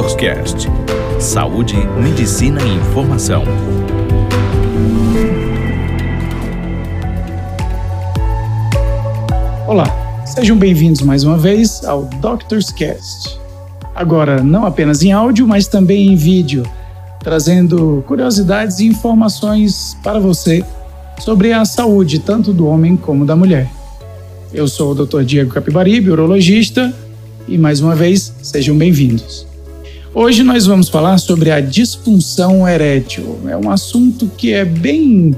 DoctorsCast. Saúde, medicina e informação. Olá, sejam bem-vindos mais uma vez ao DoctorsCast. Agora, não apenas em áudio, mas também em vídeo, trazendo curiosidades e informações para você sobre a saúde tanto do homem como da mulher. Eu sou o Dr. Diego Capibaribe, urologista, e mais uma vez, sejam bem-vindos. Hoje nós vamos falar sobre a disfunção erétil. É um assunto que é bem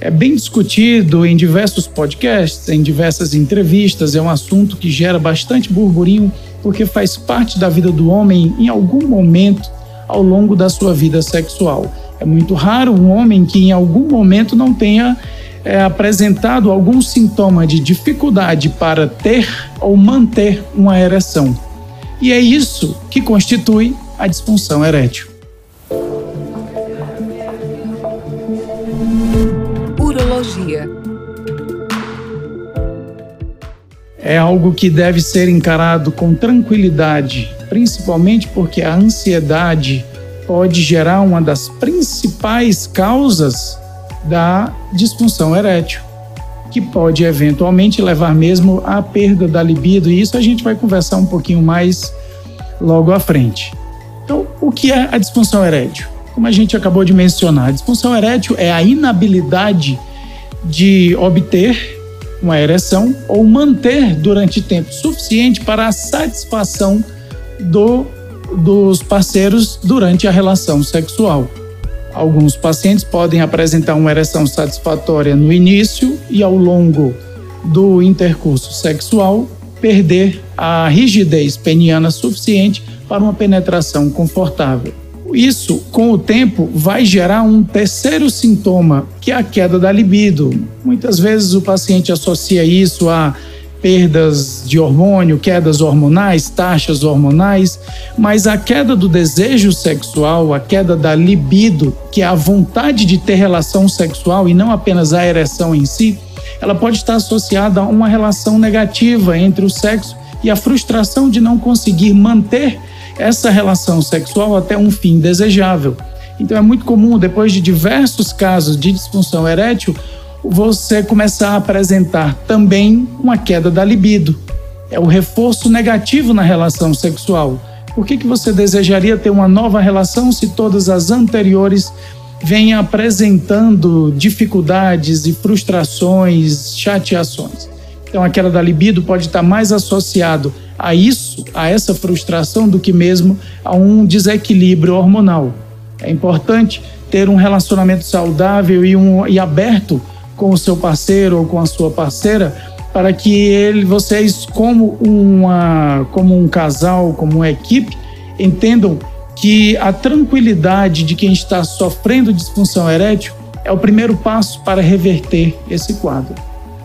é bem discutido em diversos podcasts, em diversas entrevistas, é um assunto que gera bastante burburinho porque faz parte da vida do homem em algum momento ao longo da sua vida sexual. É muito raro um homem que em algum momento não tenha é, apresentado algum sintoma de dificuldade para ter ou manter uma ereção. E é isso que constitui a disfunção erétil. Urologia é algo que deve ser encarado com tranquilidade, principalmente porque a ansiedade pode gerar uma das principais causas da disfunção erétil, que pode eventualmente levar mesmo à perda da libido, e isso a gente vai conversar um pouquinho mais logo à frente. Então, o que é a disfunção erétil? Como a gente acabou de mencionar, a disfunção erétil é a inabilidade de obter uma ereção ou manter durante tempo suficiente para a satisfação do, dos parceiros durante a relação sexual. Alguns pacientes podem apresentar uma ereção satisfatória no início e ao longo do intercurso sexual perder a rigidez peniana suficiente para uma penetração confortável. Isso, com o tempo, vai gerar um terceiro sintoma, que é a queda da libido. Muitas vezes o paciente associa isso a perdas de hormônio, quedas hormonais, taxas hormonais, mas a queda do desejo sexual, a queda da libido, que é a vontade de ter relação sexual e não apenas a ereção em si, ela pode estar associada a uma relação negativa entre o sexo e a frustração de não conseguir manter essa relação sexual até um fim desejável. Então é muito comum, depois de diversos casos de disfunção erétil, você começar a apresentar também uma queda da libido. É o reforço negativo na relação sexual. Por que, que você desejaria ter uma nova relação se todas as anteriores vêm apresentando dificuldades e frustrações, chateações? Então, a queda da libido pode estar mais associado a isso, a essa frustração, do que mesmo a um desequilíbrio hormonal. É importante ter um relacionamento saudável e, um, e aberto com o seu parceiro ou com a sua parceira para que ele, vocês, como, uma, como um casal, como uma equipe, entendam que a tranquilidade de quem está sofrendo disfunção erétil é o primeiro passo para reverter esse quadro.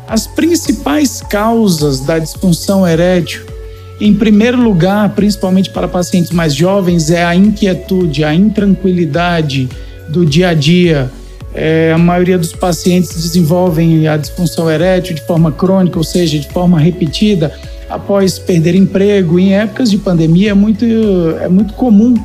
As principais causas da disfunção erétil em primeiro lugar, principalmente para pacientes mais jovens, é a inquietude, a intranquilidade do dia a dia. É, a maioria dos pacientes desenvolvem a disfunção erétil de forma crônica, ou seja, de forma repetida, após perder emprego. Em épocas de pandemia é muito, é muito comum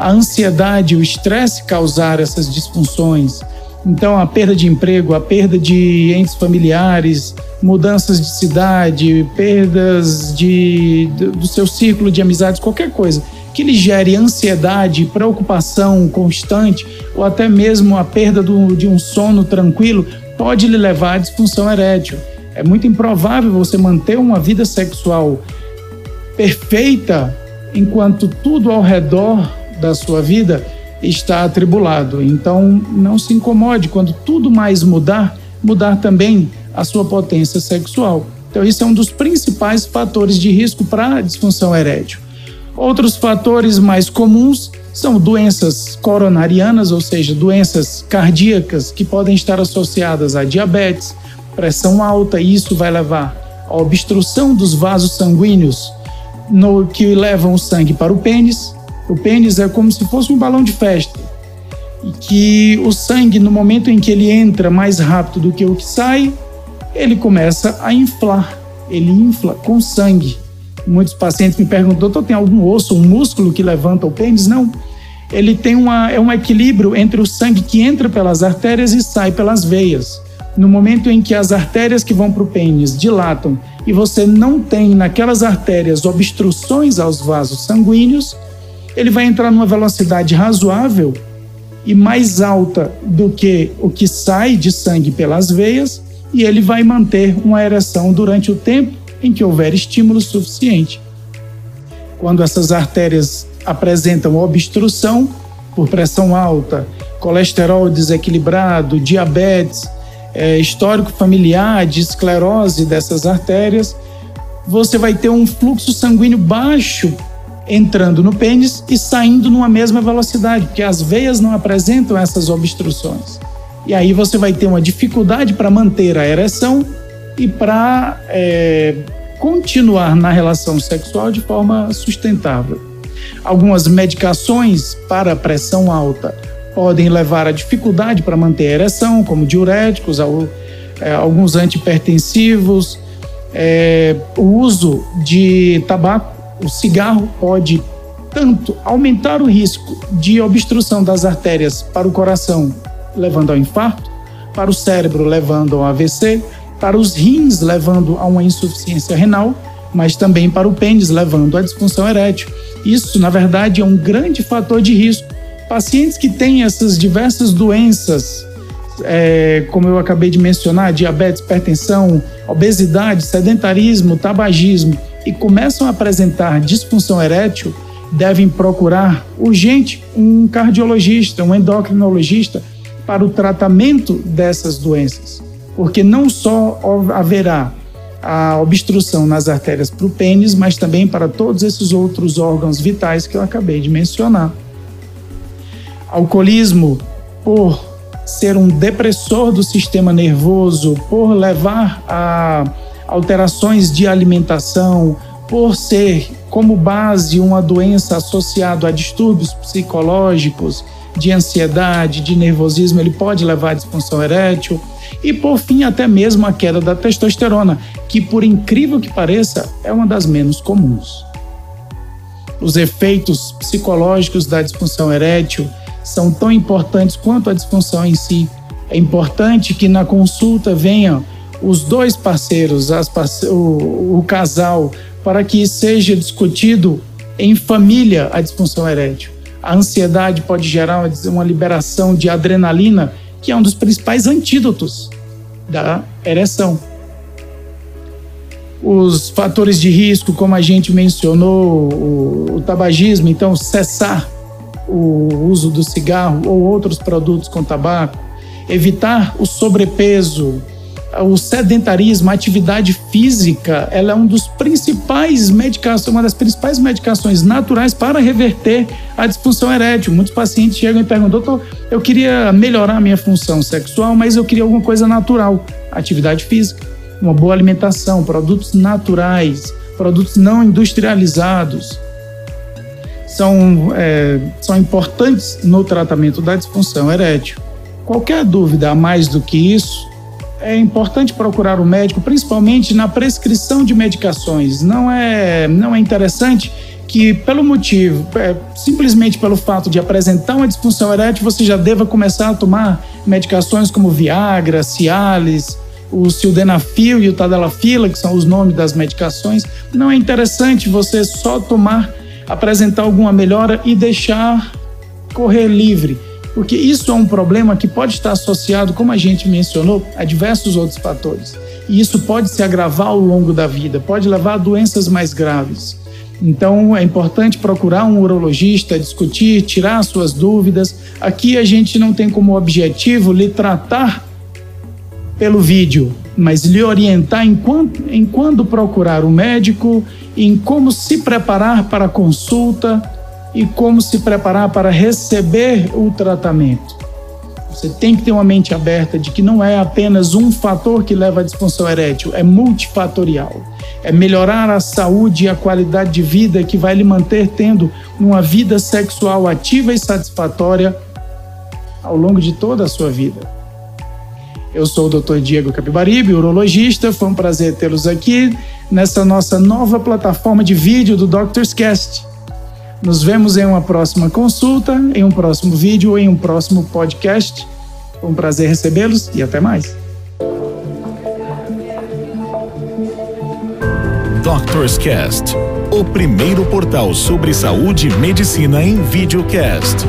a ansiedade, o estresse causar essas disfunções. Então, a perda de emprego, a perda de entes familiares, mudanças de cidade, perdas de, do seu círculo de amizades, qualquer coisa que lhe gere ansiedade, preocupação constante ou até mesmo a perda do, de um sono tranquilo, pode lhe levar à disfunção erétil. É muito improvável você manter uma vida sexual perfeita enquanto tudo ao redor da sua vida está atribulado. Então, não se incomode quando tudo mais mudar, mudar também a sua potência sexual. Então, isso é um dos principais fatores de risco para a disfunção erétil. Outros fatores mais comuns são doenças coronarianas, ou seja, doenças cardíacas que podem estar associadas a diabetes, pressão alta, e isso vai levar à obstrução dos vasos sanguíneos no que levam o sangue para o pênis, o pênis é como se fosse um balão de festa. E que o sangue, no momento em que ele entra mais rápido do que o que sai, ele começa a inflar. Ele infla com sangue. Muitos pacientes me perguntam, doutor, tem algum osso, um músculo que levanta o pênis? Não. Ele tem uma, é um equilíbrio entre o sangue que entra pelas artérias e sai pelas veias. No momento em que as artérias que vão para o pênis dilatam e você não tem naquelas artérias obstruções aos vasos sanguíneos, ele vai entrar numa velocidade razoável e mais alta do que o que sai de sangue pelas veias, e ele vai manter uma ereção durante o tempo em que houver estímulo suficiente. Quando essas artérias apresentam obstrução por pressão alta, colesterol desequilibrado, diabetes, é, histórico familiar de esclerose dessas artérias, você vai ter um fluxo sanguíneo baixo entrando no pênis e saindo numa mesma velocidade, porque as veias não apresentam essas obstruções. E aí você vai ter uma dificuldade para manter a ereção e para é, continuar na relação sexual de forma sustentável. Algumas medicações para pressão alta podem levar a dificuldade para manter a ereção, como diuréticos, é, alguns antipertensivos, é, o uso de tabaco o cigarro pode tanto aumentar o risco de obstrução das artérias para o coração, levando ao infarto, para o cérebro, levando ao AVC, para os rins, levando a uma insuficiência renal, mas também para o pênis, levando à disfunção erétil. Isso, na verdade, é um grande fator de risco. Pacientes que têm essas diversas doenças, é, como eu acabei de mencionar, diabetes, hipertensão, obesidade, sedentarismo, tabagismo, e começam a apresentar disfunção erétil, devem procurar urgente um cardiologista, um endocrinologista para o tratamento dessas doenças, porque não só haverá a obstrução nas artérias para o pênis, mas também para todos esses outros órgãos vitais que eu acabei de mencionar. Alcoolismo, por ser um depressor do sistema nervoso, por levar a alterações de alimentação, por ser como base uma doença associada a distúrbios psicológicos, de ansiedade, de nervosismo, ele pode levar à disfunção erétil. E por fim, até mesmo a queda da testosterona, que por incrível que pareça, é uma das menos comuns. Os efeitos psicológicos da disfunção erétil são tão importantes quanto a disfunção em si. É importante que na consulta venham os dois parceiros, parce... o, o casal, para que seja discutido em família a disfunção erétil. A ansiedade pode gerar uma liberação de adrenalina, que é um dos principais antídotos da ereção. Os fatores de risco, como a gente mencionou, o, o tabagismo, então cessar o uso do cigarro ou outros produtos com tabaco, evitar o sobrepeso, o sedentarismo, a atividade física, ela é um dos principais medicações, uma das principais medicações naturais para reverter a disfunção erétil. Muitos pacientes chegam e perguntam, doutor, eu queria melhorar a minha função sexual, mas eu queria alguma coisa natural, atividade física, uma boa alimentação, produtos naturais, produtos não industrializados. São, é, são importantes no tratamento da disfunção erétil. Qualquer dúvida a mais do que isso, é importante procurar o um médico, principalmente na prescrição de medicações. Não é, não é interessante que, pelo motivo, é, simplesmente pelo fato de apresentar uma disfunção erétil, você já deva começar a tomar medicações como Viagra, Cialis, o Sildenafil e o Tadalafila, que são os nomes das medicações. Não é interessante você só tomar, apresentar alguma melhora e deixar correr livre porque isso é um problema que pode estar associado, como a gente mencionou, a diversos outros fatores. E isso pode se agravar ao longo da vida, pode levar a doenças mais graves. Então é importante procurar um urologista, discutir, tirar suas dúvidas. Aqui a gente não tem como objetivo lhe tratar pelo vídeo, mas lhe orientar em quando, em quando procurar um médico, em como se preparar para a consulta, e como se preparar para receber o tratamento. Você tem que ter uma mente aberta de que não é apenas um fator que leva à disfunção erétil, é multifatorial. É melhorar a saúde e a qualidade de vida que vai lhe manter tendo uma vida sexual ativa e satisfatória ao longo de toda a sua vida. Eu sou o Dr. Diego Capibaribe, urologista. Foi um prazer tê-los aqui nessa nossa nova plataforma de vídeo do Doctor's Cast. Nos vemos em uma próxima consulta, em um próximo vídeo em um próximo podcast. Foi um prazer recebê-los e até mais. Doctor's Cast, o primeiro portal sobre saúde e medicina em videocast.